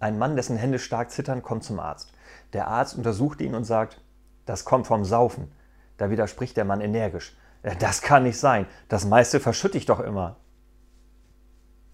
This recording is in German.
Ein Mann, dessen Hände stark zittern, kommt zum Arzt. Der Arzt untersucht ihn und sagt, das kommt vom Saufen. Da widerspricht der Mann energisch. Äh, das kann nicht sein. Das meiste verschütte ich doch immer.